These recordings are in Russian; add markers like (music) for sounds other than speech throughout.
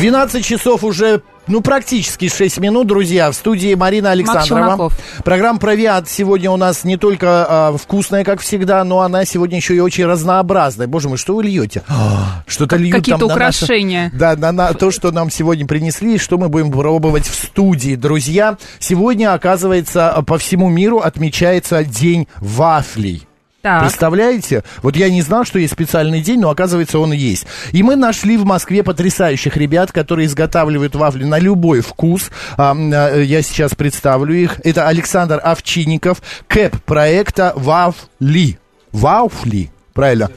12 часов уже, ну, практически 6 минут, друзья. В студии Марина Александрова. Программа «Провиант» сегодня у нас не только а, вкусная, как всегда, но она сегодня еще и очень разнообразная. Боже мой, что вы льете? А, Что-то льют Какие-то там на наше- украшения. Да, на, на то, что нам сегодня принесли, что мы будем пробовать в студии. Друзья, сегодня, оказывается, по всему миру отмечается День вафлей. Так. Представляете? Вот я не знал, что есть специальный день, но оказывается он есть. И мы нашли в Москве потрясающих ребят, которые изготавливают вафли на любой вкус. А, а, я сейчас представлю их. Это Александр Овчинников, кэп проекта Вафли. Вафли, правильно?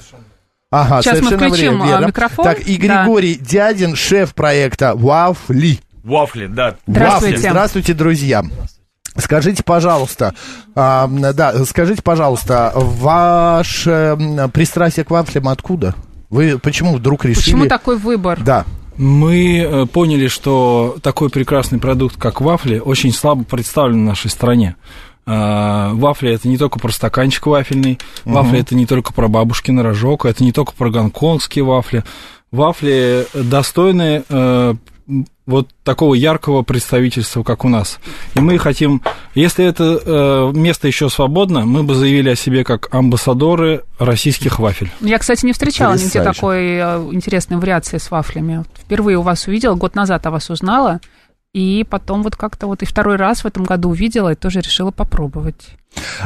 Ага, Сейчас мы совершенно включим, верно. а, микрофон. Так, и Да. Григорий Дядин, шеф проекта Вафли. Вафли, да. Здравствуйте. Вафли. Здравствуйте, друзья. Скажите, пожалуйста, а, да, скажите, пожалуйста, ваше пристрастие к вафлям откуда? Вы почему вдруг решили? Почему такой выбор? Да. Мы э, поняли, что такой прекрасный продукт, как вафли, очень слабо представлен в нашей стране. А, Вафли это не только про стаканчик вафельный, вафли это не только про бабушкин рожок, это не только про гонконгские вафли. Вафли достойны э, вот такого яркого представительства, как у нас. И мы хотим, если это э, место еще свободно, мы бы заявили о себе как амбассадоры российских вафель. Я, кстати, не встречала нигде Потрясающе. такой э, интересной вариации с вафлями. Впервые у вас увидела, год назад о вас узнала, и потом вот как-то вот и второй раз в этом году увидела и тоже решила попробовать.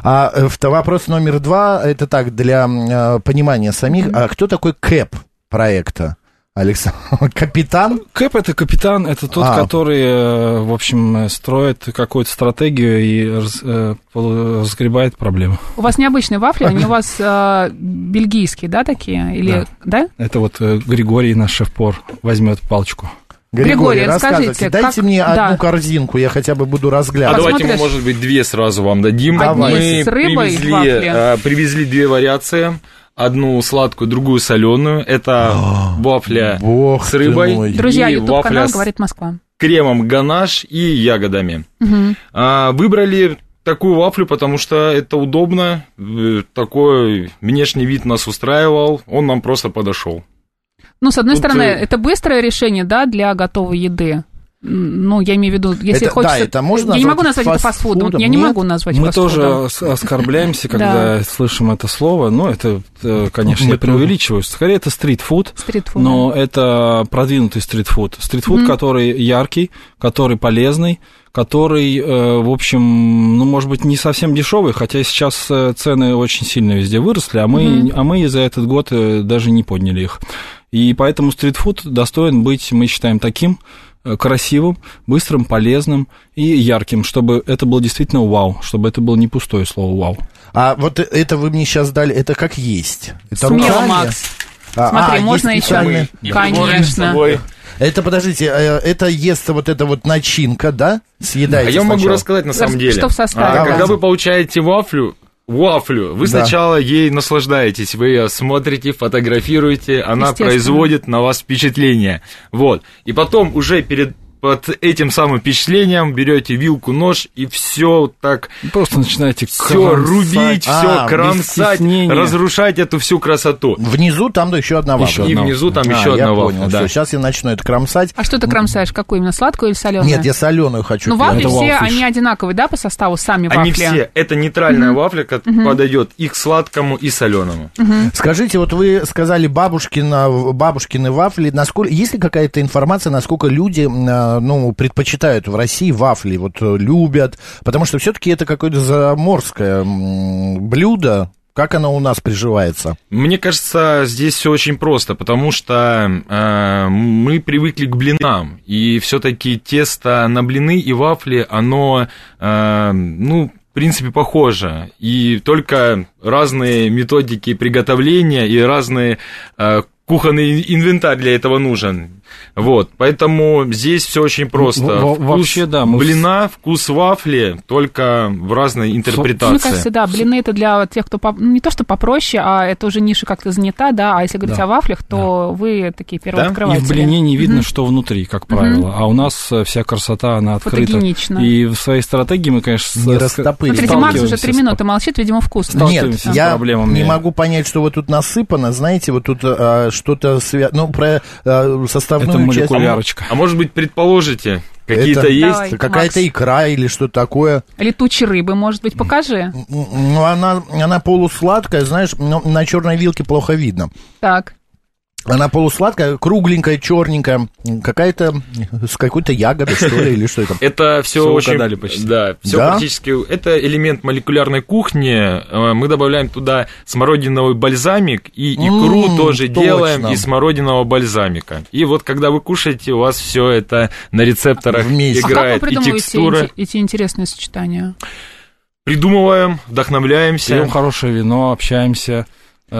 А э, вопрос номер два, это так, для э, понимания самих. А кто такой кэп проекта? Александр, (laughs) капитан? Кэп это капитан, это тот, А. который, э, в общем, э, строит какую-то стратегию и раз- э, разгребает проблемы. У вас необычные вафли, они у вас э, бельгийские, да, такие? Или, да? Это вот Григорий, наш шеф-пор, возьмет палочку. Григорий, рассказывайте. расскажите, Дайте как- мне да. одну корзинку, я хотя бы буду А разглядывать. давайте мы, может быть, две сразу вам дадим. Давай. Мы с рыбой привезли, вафли. привезли две вариации. Одну сладкую, другую соленую. Это вафля Бог с рыбой. мой. Друзья, и YouTube канал вафля с говорит Москва. кремом ганаш и ягодами. А, выбрали такую вафлю, потому что это удобно. Такой внешний вид нас устраивал. Он нам просто подошел. Ну, с одной Тут, стороны, э, это быстрое решение, да, для готовой еды. Ну, я имею в виду, если Это- хочется... да, это можно Я не могу назвать назвать это фастфудом. фастфудом? Я не Нет? могу назвать Мы фастфудом. тоже оскорбляемся, (laughs) когда слышим это слово. Ну, это, э, конечно, я преувеличиваю. Скорее, это стритфуд. Стритфуд. Но это продвинутый стритфуд. Стритфуд, который яркий, который полезный, который, э, в общем, ну, может быть, не совсем дешевый, хотя сейчас э, цены очень сильно везде выросли, а мы, а мы за этот год даже не подняли их. И поэтому стритфуд достоин быть, мы считаем, таким красивым, быстрым, полезным и ярким, чтобы это было действительно вау, чтобы это было не пустое слово вау. А вот это вы мне сейчас дали, это как есть. Это Смело, руками? Макс. А, Смотри, а, можно есть еще. специальные- Конечно. Это, подождите, э, это ест вот эта вот начинка, да? А Съедаете я могу сначала? рассказать на самом деле. что в составе? А, когда вы получаете вафлю, вафлю, вы Да. сначала ей наслаждаетесь, вы ее смотрите, фотографируете, она производит на вас впечатление. Вот. И потом уже перед под этим самым впечатлением берете вилку, нож и все так, Просто начинаете все рубить, А, все без кромсать, разрушать эту всю красоту. Внизу там да, еще одна вафля. И внизу там А, еще я одна понял, вафля. да. сейчас я начну это кромсать. А что ты кромсаешь? Какую именно, сладкую или соленую? Нет, я соленую хочу. Ну, вафли Это все, вафлиш. они одинаковые, да, по составу, сами вафли? Они все, это нейтральная вафля, которая подойдет и к сладкому, и соленому. Скажите, вот вы сказали бабушкина, бабушкины вафли. Насколько, есть ли какая-то информация, насколько люди м, ну, предпочитают в России вафли, вот э, любят? Потому что все-таки это какое-то заморское блюдо. Как оно у нас приживается? Мне кажется, здесь все очень просто, потому что э, мы привыкли к блинам, и все-таки тесто на блины и вафли, оно, э, ну, в принципе, похоже, и только разные методики приготовления и разные э, кухонный инвентарь для этого нужен. Вот, поэтому здесь все очень просто. Во- Вкус вообще, да, мы- блина, вкус вафли, только в разной интерпретации. Мне кажется, да, блины это для тех, кто по- ну, не то что попроще, а это уже ниша как-то занята, да, а если говорить Да. о вафлях, то вы такие Да? И в блине не видно, что внутри, как правило. А у нас э, вся красота, она открыта. Фотогенично. И в своей стратегии мы, конечно, Не растопырить. Смотрите, Макс уже три минуты молчит, видимо, вкусно. Нет, я проблемами. не могу понять, что вот тут насыпано. Знаете, вот тут а, что-то связано. Ну, про а, составную Это часть. молекулярочка. А может быть, предположите, какие-то Это- есть? Давай. Какая-то Макс. икра или что такое. Летучей рыбы, может быть, покажи. Ну, она, она полусладкая, знаешь, но на черной вилке плохо видно. Так. Она полусладкая, кругленькая, черненькая, какая-то с какой-то ягодой, что ли, или что это? (laughs) Это все очень... угадали почти. Да, все Да? практически... Это элемент молекулярной кухни. Э, Мы добавляем туда смородиновый бальзамик, и икру М, тоже точно. делаем из смородинового бальзамика. И вот когда вы кушаете, у вас все это на рецепторах Вместе. А как играет. вы и придумываете текстура. эти, эти интересные сочетания? Придумываем, вдохновляемся. Пьем хорошее вино, общаемся,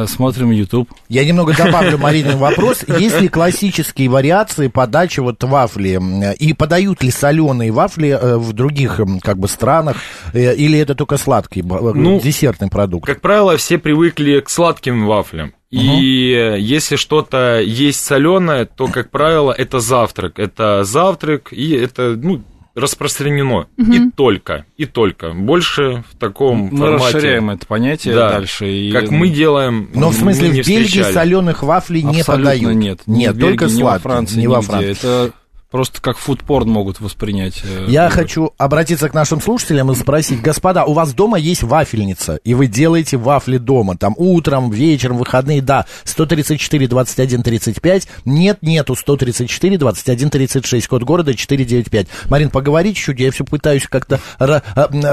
смотрим YouTube. Я немного добавлю Марине вопрос. Есть ли классические вариации подачи вот вафли? И подают ли соленые вафли э, в других как бы странах? Э, Или это только сладкий, Ну, десертный продукт? Как правило, все привыкли к сладким вафлям. И э, если что-то есть соленое, то, как правило, это завтрак. Это завтрак, и это, ну, распространено. И только, и только. Больше в таком Мы формате. расширяем это понятие Да. дальше. И, Как мы делаем, Но в мы смысле, не в Бельгии встречали. соленых вафлей не Абсолютно подают? нет. Ни Нет, Бельгии, только ни во сладкие. Франции, не во нигде. Франции. Это просто как фудпорн могут воспринять. э, Я хочу обратиться к нашим слушателям и спросить, господа, у вас дома есть вафельница, и вы делаете вафли дома, там утром, вечером, выходные, да, 134, 21, 35, нет, нету, 134, 21, 36, код города 495. Марин, поговори чуть-чуть, я все пытаюсь как-то а,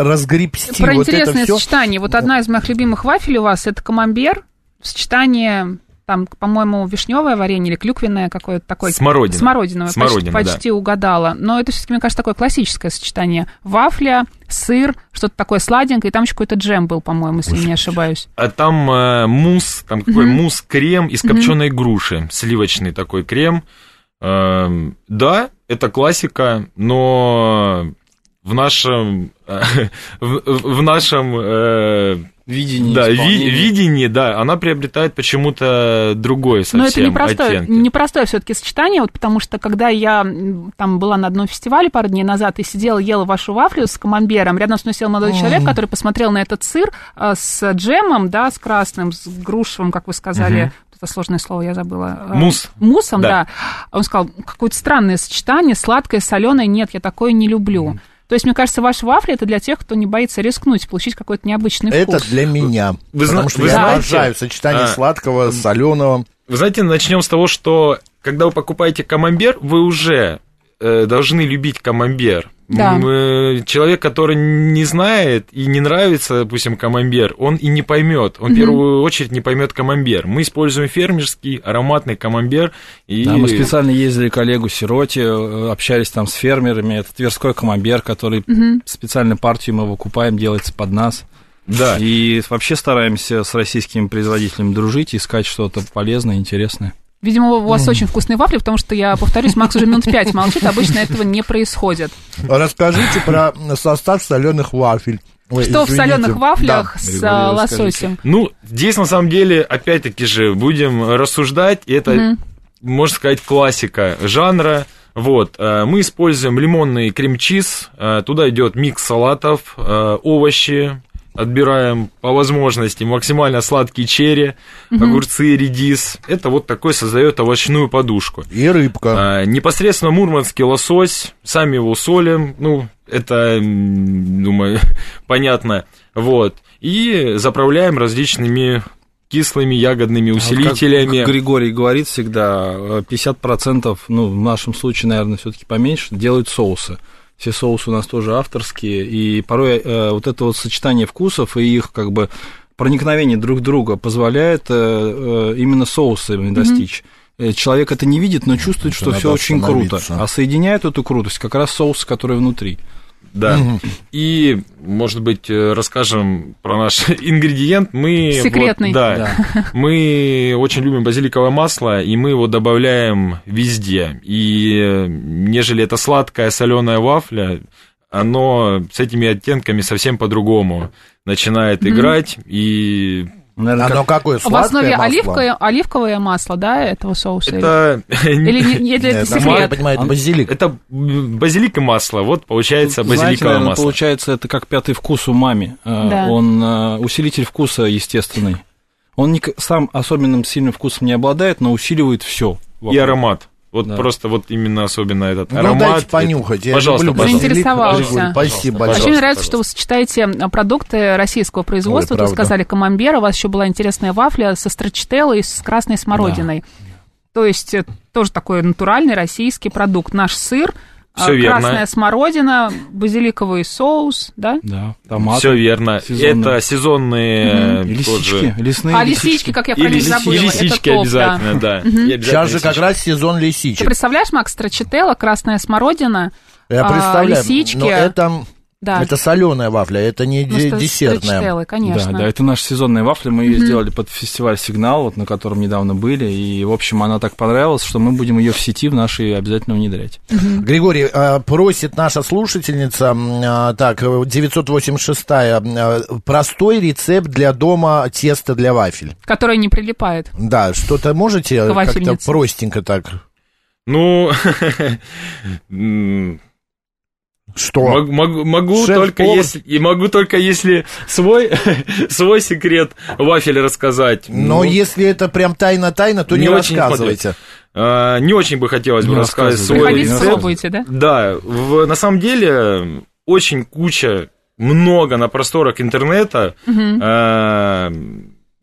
разгребсти Про вот это интересное все. сочетание. Вот одна из моих любимых вафель у вас это камамбер в сочетании там, по-моему, вишневое варенье или клюквенное какое-то такое. Смородина. Смородиновое. Смородина, почти, почти угадала. Но это все-таки, мне кажется, такое классическое сочетание. Вафля, сыр, что-то такое сладенькое, и там еще какой-то джем был, по-моему, если не ошибаюсь. А там э, мусс, там какой мусс-крем из копченой груши, сливочный такой крем. Эм, да, это классика, но в нашем, (laughs) в, в нашем э, Видение, да, ви- видении, да, она приобретает почему-то другой совсем Но это непростое, оттенки. непростое все-таки сочетание, вот потому что когда я там была на одном фестивале пару дней назад и сидела, ела вашу вафлю с камамбером, рядом с мной сел молодой человек, который посмотрел на этот сыр э, с джемом, да, с красным, с грушевым, как вы сказали, это сложное слово, я забыла. Э, Мусс. Муссом, да. Да. Он сказал, какое-то странное сочетание, сладкое, соленое, нет, я такое не люблю. То есть, мне кажется, ваша вафля это для тех, кто не боится рискнуть, получить какой-то необычный Это вкус. для меня. Вы зна- потому что вы я знаете, обожаю сочетание а, сладкого, соленого. Вы знаете, начнем с того, что когда вы покупаете камамбер, вы уже э, должны любить камамбер. Да. Э, Человек, который не знает и не нравится, допустим, камамбер, он и не поймет. Он в первую очередь не поймет камамбер. Мы используем фермерский ароматный камамбер. И... Да, мы специально ездили к Олегу Сироте, э, общались там с фермерами. Это Тверской камамбер, который специально партию мы выкупаем, делается под нас. Да. И вообще стараемся с российскими производителями дружить, искать что-то полезное, интересное. Видимо, у вас очень вкусные вафли, потому что, я повторюсь, Макс уже минут пять молчит, обычно этого не происходит. Расскажите про состав соленых вафель. Ой, Что в извините. соленых вафлях с Григорий, а, расскажите. лососем? Ну, здесь на самом деле, опять-таки же, будем рассуждать, это, можно сказать, классика жанра. Вот, э, мы используем лимонный крем-чиз, э, туда идет микс салатов, э, овощи, отбираем по возможности максимально сладкие черри, огурцы, редис. Это вот такой создает овощную подушку. И рыбка. А, непосредственно мурманский лосось, сами его солим, ну, это, думаю, (laughs) понятно, вот, и заправляем различными кислыми ягодными А усилителями. Как Григорий говорит всегда, э, 50%, ну, в нашем случае, наверное, все-таки поменьше, делают соусы. Все соусы у нас тоже авторские, и порой э, вот это вот сочетание вкусов и их как бы проникновение друг друга позволяет э, э, именно соусами достичь. Э, Человек это не видит, но чувствует, что надо все очень круто. А соединяет эту крутость как раз соус, который внутри. Да. И, может быть, э, расскажем про наш (laughs) ингредиент. Мы вот, Секретный. да, мы очень любим базиликовое масло, и мы его добавляем везде. И э, нежели это сладкая соленая вафля, оно с этими оттенками совсем по-другому начинает играть, и Наверное, Оно как- какое, В основе сладкое масло? оливковое, оливковое масло, да, этого соуса? это... Или, (laughs) или не- (laughs) или это Нет, я секрет? понимаю, это базилик. Это базилик и масло, вот получается базиликовое масло. получается, это как пятый вкус умами. Э, Да. Он э, усилитель вкуса естественный. Он не сам особенным сильным вкусом не обладает, но усиливает все. И аромат. Вот Да. просто вот именно особенно этот Ну, аромат. дайте понюхать. Я Пожалуйста, люблю пожалуйста. Заинтересовался. Спасибо Пожалуйста. Очень большое. нравится, что вы сочетаете продукты российского производства. Ой, Тут сказали камамбер, у вас еще была интересная вафля со строчителлой и с красной смородиной. То есть э, тоже такой натуральный российский продукт. Наш сыр, а, Всё верно. красная смородина, базиликовый соус, да? Да, томат. Все верно. сезонные. Это сезонные тоже. лисички, лесные А лисички, как я И, про них лиси- забыла, и это лисички топ, да. обязательно, да. И обязательно Сейчас же как лисички. раз сезон Ты лисичек. представляешь, Макс, строчителла, красная смородина, Я а, представляю. лисички. Но это, да, это соленая вафля, это не ну, де- десертная. строчителлой, конечно. Да, да, это наша сезонная вафля. Мы ее сделали под фестиваль Сигнал, вот, на котором недавно были. И, в общем, она так понравилась, что мы будем ее в сети в нашей обязательно внедрять. Григорий, э, просит наша слушательница, а, так, э, 986-я, э, простой рецепт для дома теста для вафель. Которая не прилипает. Да, что-то можете как-то простенько так? Ну, (laughs) Что? мог- могу, могу Шеф-повар. только если и могу только если свой (laughs) свой секрет вафель рассказать. Но Ну, если это прям тайна-тайна, то не, Не очень рассказывайте. а, не очень бы хотелось бы Не рассказывай. свой Приходите, рецепт. пробуйте, да? Да, в- на самом деле очень куча, много на просторах интернета э,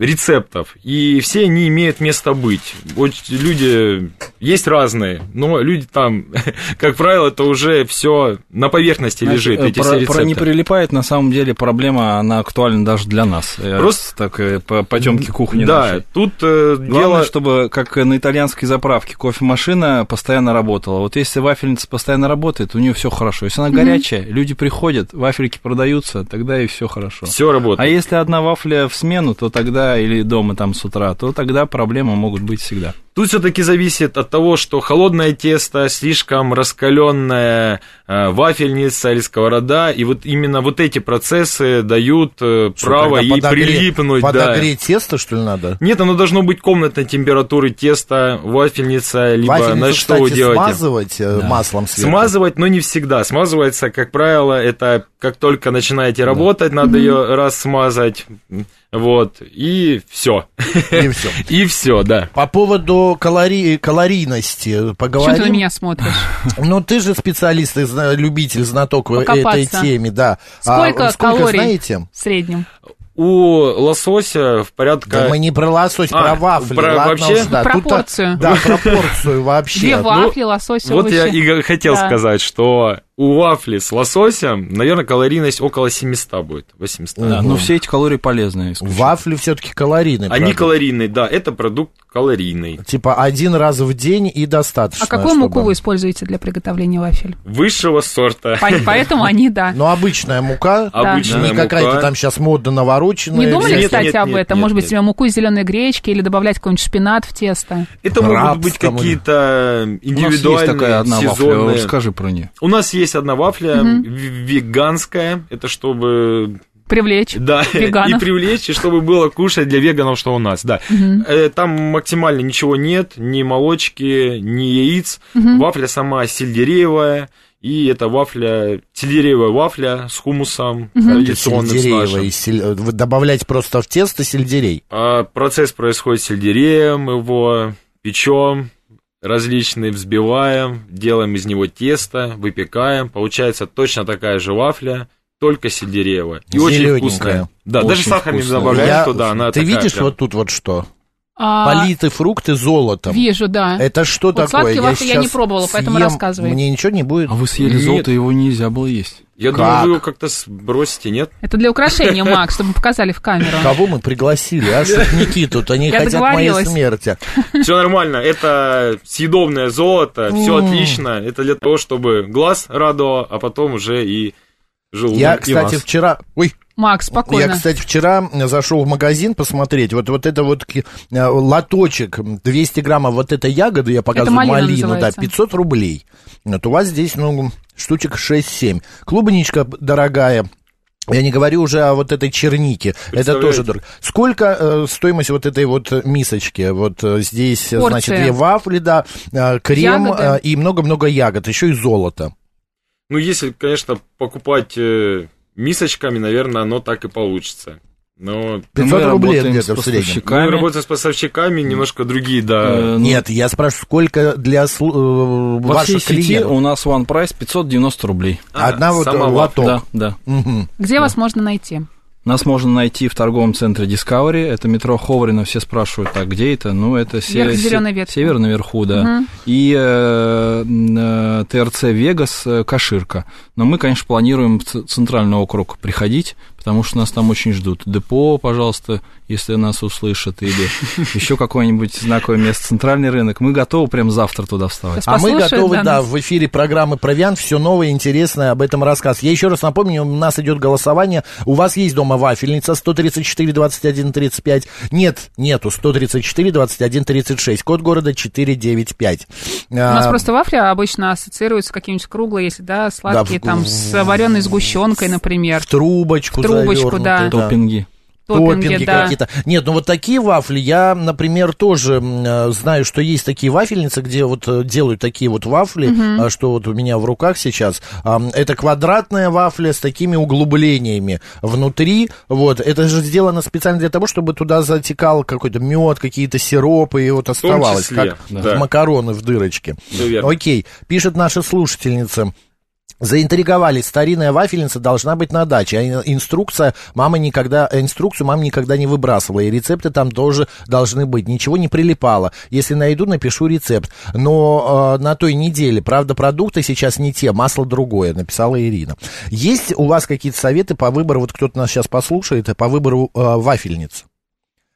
рецептов, и все они имеют место быть. Очень- люди есть разные, но люди там, (laughs) как правило, это уже все на поверхности лежит, Значит, эти про, все про рецепты. не прилипает, на самом деле, проблема, она актуальна даже для нас. Я Просто- так э, по потемки кухни Да, нашей. тут э, Главное, дело... чтобы, как на итальянской заправке, кофемашина постоянно работала. Вот если вафельница постоянно работает, у нее все хорошо. Если она горячая, люди приходят, вафельки продаются, тогда и все хорошо. Все работает. А если одна вафля в смену, то тогда, или дома там с утра, то тогда проблемы могут быть всегда. Тут все-таки зависит от того, что холодное тесто, слишком раскаленная э, вафельница или сковорода, и вот именно вот эти процессы дают э, Что, право ей подогре- прилипнуть. да. Подогреть тесто, что ли, надо? Нет, оно должно быть комнатной температуры теста, вафельница, либо Вафельницу, на что кстати, вы делаете. смазывать э, маслом сверху. Смазывать, но не всегда. Смазывается, как правило, это как только начинаете работать, надо ее раз смазать. Вот, и все. И все. (laughs) И все, да. По поводу калори... калорийности Почему поговорим. ты на меня смотришь? (laughs) Ну, ты же специалист и любитель, знаток в этой Покопаться. теме, да. Сколько, а, сколько калорий знаете? в среднем? У лосося в порядка... Да мы не про лосось, А, про вафли. про ладно вообще? да. Пропорцию. Да, пропорцию вообще. Две ну, вафли, лосось, Вот овощи. я и хотел Да. сказать, что у вафли с лососем, наверное, калорийность около 700 будет, 800. Да, но все эти калории полезные. исключительно. Вафли все-таки калорийный Они продукт. калорийные, да, это продукт калорийный. Типа один раз в день и достаточно. А какую чтобы- муку вы используете для приготовления вафель? Высшего сорта. По- Поэтому они, да. Ну, обычная мука. Обычная Не какая-то там сейчас модно навороченная. Не думали, кстати, об этом? Может быть, себе муку из зеленой гречки или добавлять какой-нибудь шпинат в тесто? Это могут быть какие-то У нас есть индивидуальные, такая одна вафля, сезонные. расскажи про нее. У нас есть одна вафля в- веганская, это чтобы Привлечь Да, (laughs) веганов. и привлечь, и чтобы было кушать для веганов, что у нас, да. Э, Там максимально ничего нет, ни молочки, ни яиц. Вафля сама сельдереевая, и это вафля, сельдереевая вафля с хумусом, традиционным с нашим. сель- вы добавлять просто в тесто сельдерей. А, Процесс происходит с сельдереем, его печем, различные взбиваем, делаем из него тесто, выпекаем. Получается точно такая же вафля, только сельдереевая. И очень вкусная. Да, Очень даже сахар не Я- туда, она Ты видишь прям- вот тут вот что? А, Политы фрукты золотом. Вижу, да. Это что Вот такое? сладкие вафли я не пробовала, поэтому съем, рассказывай. Мне ничего не будет? А вы съели Нет. золото, его нельзя было есть. Я Как? думаю, вы его как-то сбросите, нет? Это для украшения, Макс, (laughs) чтобы показали в камеру. Кого мы пригласили? А шутники тут, они Я хотят моей смерти. (laughs) Все нормально, это съедобное золото, все отлично. Это для того, чтобы глаз радовал, а потом уже и желудок Я, кстати, вчера... Ой, Макс, спокойно. Я, кстати, вчера зашел в магазин посмотреть, вот, вот это вот э, лоточек, 200 граммов вот этой ягоды, я показываю малина малину, да, называется. 500 рублей. Вот у вас здесь, ну, штучек 6-7. Клубничка дорогая, я не говорю уже о вот этой чернике, это тоже дорого. Сколько э, стоимость вот этой вот мисочки? Вот э, здесь, э, Порция. значит, две вафли, да, э, крем э, и много-много ягод, еще и золото. Ну, если, конечно, покупать э, мисочками, наверное, оно так и получится. Но 500 Мы рублей работаем где-то с в среднем. поставщиками. мы работаем с поставщиками, немножко другие, да. Э, ну, Нет, я спрашиваю, сколько для слу- э, Во всей ваших сети клиентов? у нас one price 590 рублей. А, Одна вот э, лоток. Да, да. Где вас можно найти? Нас можно найти в торговом центре Discovery. Это метро Ховрина. Все спрашивают, а где это? Ну, это се- Вверх се- зелёной ветки. север наверху, да. Мгм. И э, э, ТРЦ Вегас э, Каширка. Но мы, конечно, планируем в центральный округ приходить, потому что нас там очень ждут. Депо, пожалуйста, если нас услышат, или (laughs) еще какое-нибудь знакомое место, центральный рынок. Мы готовы прям завтра туда вставать. А мы готовы, да, в эфире программы «Провиант» все новое, интересное об этом рассказ. Я еще раз напомню, у нас идет голосование. У вас есть дома вафельница 134 21 35? Нет, нету, 134 21 36. Код города 495. У нас просто вафли обычно ассоциируются с каким-нибудь круглой, если да, сладкие, в- там, с вареной сгущенкой, например. В трубочку В трубочку, завернутые, да. Топпинги. Топпинги, Топпинги да. какие-то. Нет, ну вот такие вафли, я, например, тоже э, знаю, что есть такие вафельницы, где вот э, делают такие вот вафли, а, что вот у меня в руках сейчас. Ам, Это квадратная вафля с такими углублениями внутри. Вот, это же сделано специально для того, чтобы туда затекал какой-то мед, какие-то сиропы, и вот оставалось, числе, как да. макароны в дырочке. Окей, пишет наша слушательница. Заинтриговали, старинная вафельница должна быть на даче, а ин- инструкция мама никогда, инструкцию мама никогда не выбрасывала, и рецепты там тоже должны быть, ничего не прилипало. Если найду, напишу рецепт. Но э, на той неделе, правда, продукты сейчас не те, масло другое, написала Ирина. Есть у вас какие-то советы по выбору, вот кто-то нас сейчас послушает, по выбору э, вафельниц?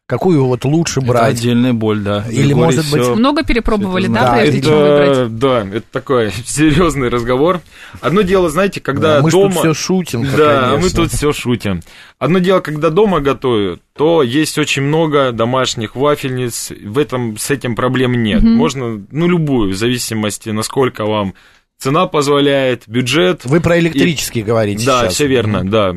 Какую вот лучше Это брать? отдельная боль, да. Или, Григорий может быть, всё- Много перепробовали, да, Да, прежде это, чем выбрать? да, это такой (laughs) серьезный разговор. Одно дело, знаете, когда Да, мы дома... тут все шутим, Да, мы конечно. тут все шутим. Одно дело, когда дома готовят, то есть очень много домашних вафельниц, в этом, с этим проблем нет. Можно, ну, любую, в зависимости, насколько вам цена позволяет, бюджет. Вы про электрические говорите Да, сейчас. все верно, да.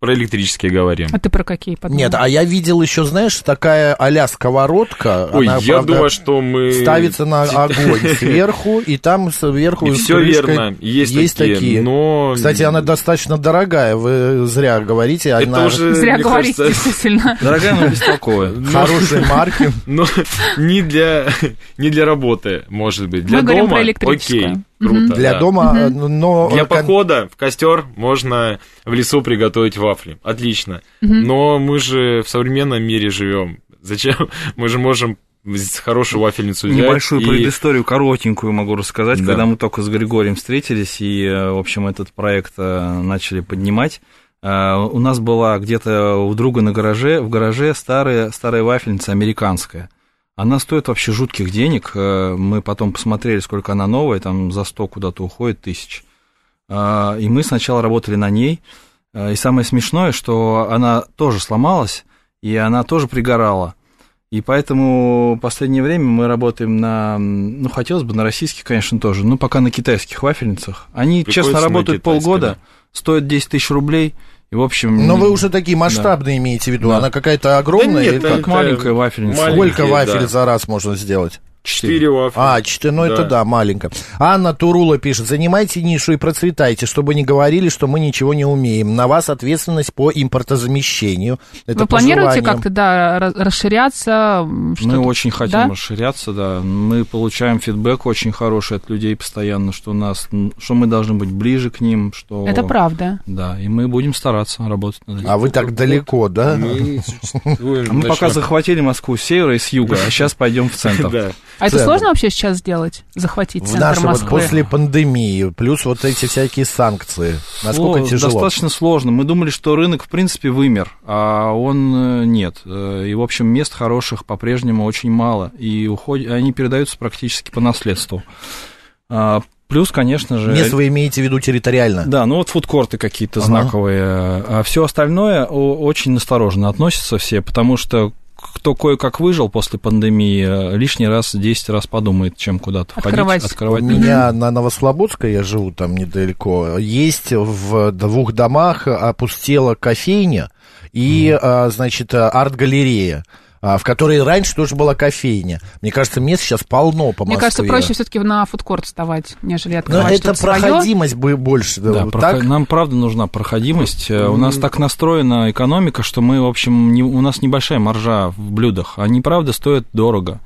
Про электрические говорим. А ты про какие подумал? Нет, а я видел еще, знаешь, такая а-ля сковородка. Ой, она, я правда, думаю, что мы... ставится на (laughs) огонь сверху, и там сверху И все верно, есть, такие, но... Кстати, она достаточно дорогая, вы зря говорите. Это Она уже, Зря говорите, кажется, действительно. (laughs) Дорогая, но бестолковая. хорошей марки. (laughs) но не для, не для работы, может быть. Для Мы говорим про электрическую. окей, круто. Для да. дома, э, но... Для кон- похода в костер можно в лесу приготовить вафли. Отлично. Но мы же в современном мире живем. Зачем? (laughs) Мы же можем хорошую вафельницу взять. Небольшую и- предысторию, коротенькую могу рассказать. Да. Когда мы только с Григорием встретились и, э, в общем, этот проект э, начали поднимать, у нас была где-то у друга на гараже, в гараже старая, старая вафельница американская. Она стоит вообще жутких денег. Э, Мы потом посмотрели, сколько она новая, там за 100 куда-то уходит тысяч. А, И мы сначала работали на ней. Э, И самое смешное, что она тоже сломалась, и она тоже пригорала. И поэтому в последнее время мы работаем на, ну, хотелось бы на российских, конечно, тоже, но пока на китайских вафельницах. Они, Приходится честно, работают полгода, стоят 10 тысяч рублей, и, в общем... Но вы уже такие масштабные имеете в виду. Да. Она какая-то огромная? нет, или это- как? Маленькая вафельница. Сколько вафель да. за раз можно сделать? Четыре вафли. А, четыре, ну это Да. да, маленько. Анна Турула пишет, занимайте нишу и процветайте, чтобы не говорили, что мы ничего не умеем. На вас ответственность по импортозамещению. Это Вы планируете как-то, да, ра- расширяться? Мы очень хотим Да? расширяться, да. Мы получаем фидбэк очень хороший от людей постоянно, что у нас, что мы должны быть ближе к ним, что... Это правда. Да, и мы будем стараться работать над этим. А вы так далеко, да? Мы (laughs) пока захватили Москву с севера и с юга, а сейчас пойдем в центр. (laughs) А это сложно вообще сейчас сделать? Захватить В центр вот Москвы? после пандемии, плюс вот эти всякие санкции. Насколько Сло- тяжело? Достаточно сложно. Мы думали, что рынок, в принципе, вымер, а он э, нет. Э, И, в общем, мест хороших по-прежнему очень мало, и уходят, они передаются практически по наследству. А, Плюс, конечно же... Место вы имеете в виду территориально? Да, ну вот фудкорты какие-то Ага. знаковые, а все остальное о- очень настороженно относятся все, потому что кто кое-как выжил после пандемии, э, лишний раз, 10 раз подумает, чем куда-то входить, Открывать. У открывать. меня на Новослободской, я живу там недалеко, есть в двух домах опустела кофейня и, а, значит, а, арт-галерея. А, В которой раньше тоже была кофейня. Мне кажется, мест сейчас полно по Москве. Мне кажется, проще все-таки на фудкорт вставать, нежели Но открывать это что-то своё. проходимость бы больше. Да, вот проход- так? нам правда нужна проходимость. Э, У нас так настроена экономика, что мы, в общем, не- у нас небольшая маржа в блюдах. Они, правда, стоят дорого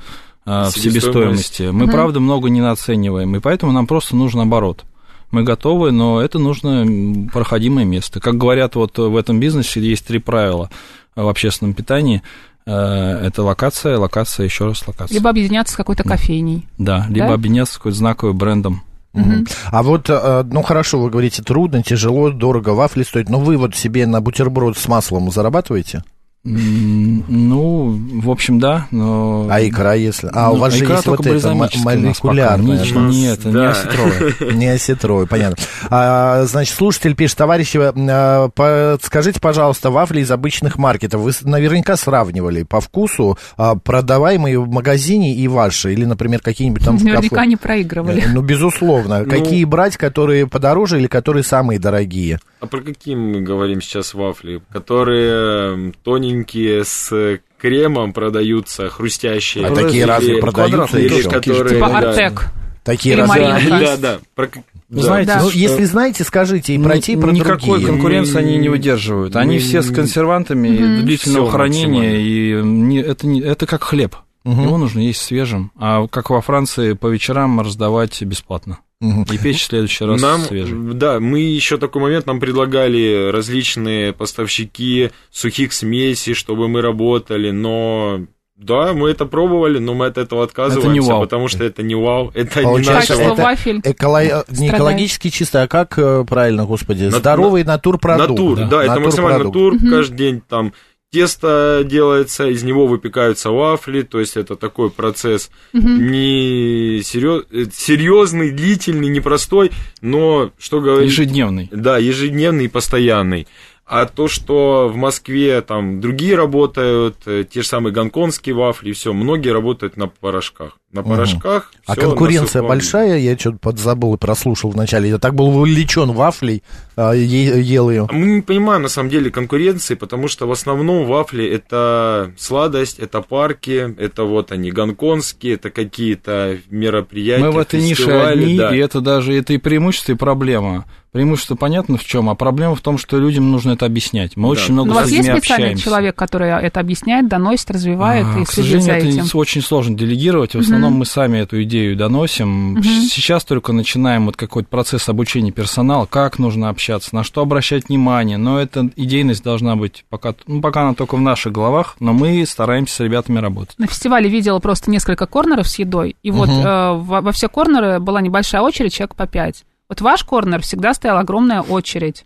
э, в себестоимости. Мы, правда, много не нацениваем, и поэтому нам просто нужен оборот. Мы готовы, но это нужно проходимое место. Как говорят, вот в этом бизнесе есть три правила в общественном питании. Э, Это локация, локация, еще раз локация. Либо объединяться с какой-то кофейней. Да, либо Да? объединяться с какой-то знаковым брендом. Мгм. А вот, э, ну хорошо, вы говорите, трудно, тяжело, дорого, вафли стоят, но вы вот себе на бутерброд с маслом зарабатываете? Ну, в общем, да, но... А икра, если... А у Ну, вас же икра есть вот это, у молекулярная. Не- У нас, Нет, не да. осетровая. (laughs) Не осетровый, понятно. А, значит, слушатель пишет, товарищи, а, подскажите, пожалуйста, вафли из обычных маркетов. Вы наверняка сравнивали по вкусу а, продаваемые в магазине и ваши, или, например, какие-нибудь там в Наверняка кафе. не проигрывали. Э, Ну, безусловно. Какие брать, которые подороже или которые самые дорогие? А про какие мы говорим сейчас вафли? Которые м, тоненькие с кремом продаются, хрустящие. А такие Или- разве продаются или еще? которые, Типа да. Артек. Такие разве-. Да, да. Про да. знаете, Да. Ну, что- если знаете, скажите и про те, и про Никакой другие. конкуренции они не выдерживают. Они все с консервантами и длительного Всё хранения, и не- это, не- это как хлеб. Его нужно есть свежим. А как во Франции по вечерам раздавать бесплатно. И печь в следующий раз Нам, свежий. да, мы еще такой момент, нам предлагали различные поставщики сухих смесей, чтобы мы работали, но да, мы это пробовали, но мы от этого отказываемся, вау. потому что это не вау, (laughs) это не Получается, наше Качество вау. это вафель. Эколо- Не экологически чисто, а как э, правильно, господи? На- Здоровый натурпродукт. Натур, да, это максимально натур, каждый день там тесто делается, из него выпекаются вафли, то есть это такой процесс не серьез- э, серьезный, длительный, непростой, но что говорить... Ежедневный. Да, ежедневный и постоянный. А то, что в Москве там другие работают, э, те же самые гонконгские вафли, все, многие работают на порошках. На порошках. А всё на конкуренция большая? Я что-то подзабыл и прослушал вначале. Я так был увлечен вафлей, а, е- ел ее. Мы не понимаем на самом деле конкуренции, потому что в основном вафли это сладость, это парки, это вот они гонконгские, это какие-то мероприятия. Мы в этой нише одни, да. и это даже это и преимущество, и проблема. Преимущество понятно в чем, а проблема в том, что людям нужно это объяснять. Мы Да. очень много Ну, у вас с есть людьми специальный общаемся. человек, который это объясняет, доносит, развивает А, и К следит за сожалению, этим? это очень сложно делегировать. В основном мы сами эту идею доносим. Сейчас только начинаем вот какой-то процесс обучения персонала, как нужно общаться, на что обращать внимание. Но эта идейность должна быть пока, ну, пока она только в наших головах, но мы стараемся с ребятами работать. На фестивале видела просто несколько корнеров с едой, и вот э, во, во все корнеры была небольшая очередь, человек по пять. Вот ваш корнер всегда стояла огромная очередь.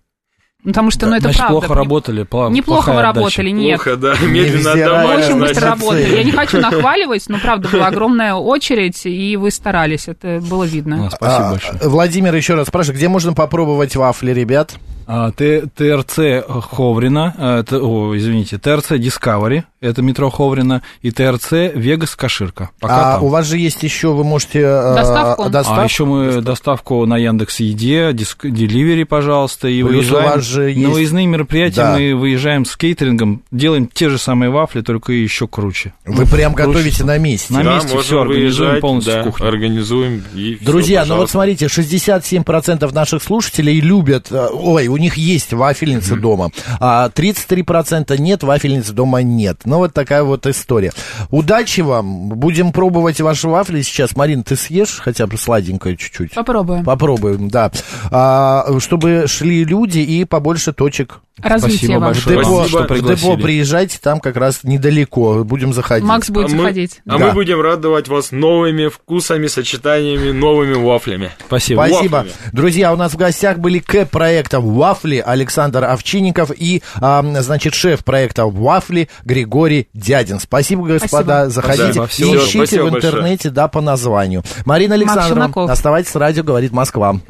Ну, Потому что, ну, это Значит, правда. плохо работали, пла- Неплохо отдача. работали, нет. Плохо, да, медленно отдавали, очень быстро работали. Я не хочу (laughs) нахваливать, но правда была огромная очередь, и вы старались, это было видно. А, Спасибо А, большое. Владимир еще раз спрашивает, где можно попробовать вафли, ребят? А, ТРЦ Ховрина, а, о, извините, ТРЦ Discovery, это метро Ховрина, и ТРЦ Вегас Каширка. Пока а там. у вас же есть еще, вы можете... э, Доставку? доставку? А еще мы доставку на Яндекс Еде, диск, Деливери, пожалуйста, и Плюс у выезжаем вас же на есть- выездные мероприятия. Да. Мы выезжаем с кейтерингом, делаем те же самые вафли, только еще круче. Вы прям Круче. готовите на месте. На да, месте всё организуем выезжать, полностью да, кухню. Организуем и Друзья, ну вот смотрите, 67% наших слушателей любят, э, ой, у них есть вафельница дома, а 33% нет, вафельницы дома нет. Ну вот такая вот история. Удачи вам, будем пробовать ваши вафли сейчас. Марин, ты съешь хотя бы сладенькое чуть-чуть? Попробуем. Попробуем, да. А, чтобы шли люди и побольше точек. Развитие Спасибо вам. В большое. депо, Спасибо, что в депо приезжайте, там как раз недалеко, будем заходить. Макс будет а мы, заходить. а Да. мы будем радовать вас новыми вкусами, сочетаниями, новыми вафлями. Спасибо. Спасибо. Вафлями. Друзья, у нас в гостях были К проекта «Вафли» Александр Овчинников и, а, значит, шеф проекта «Вафли» Григорий Дядин. Спасибо, господа. Заходите Спасибо. и ищите спасибо в большое. интернете, да, по названию. Марина Александровна, оставайтесь с радио, говорит Москва.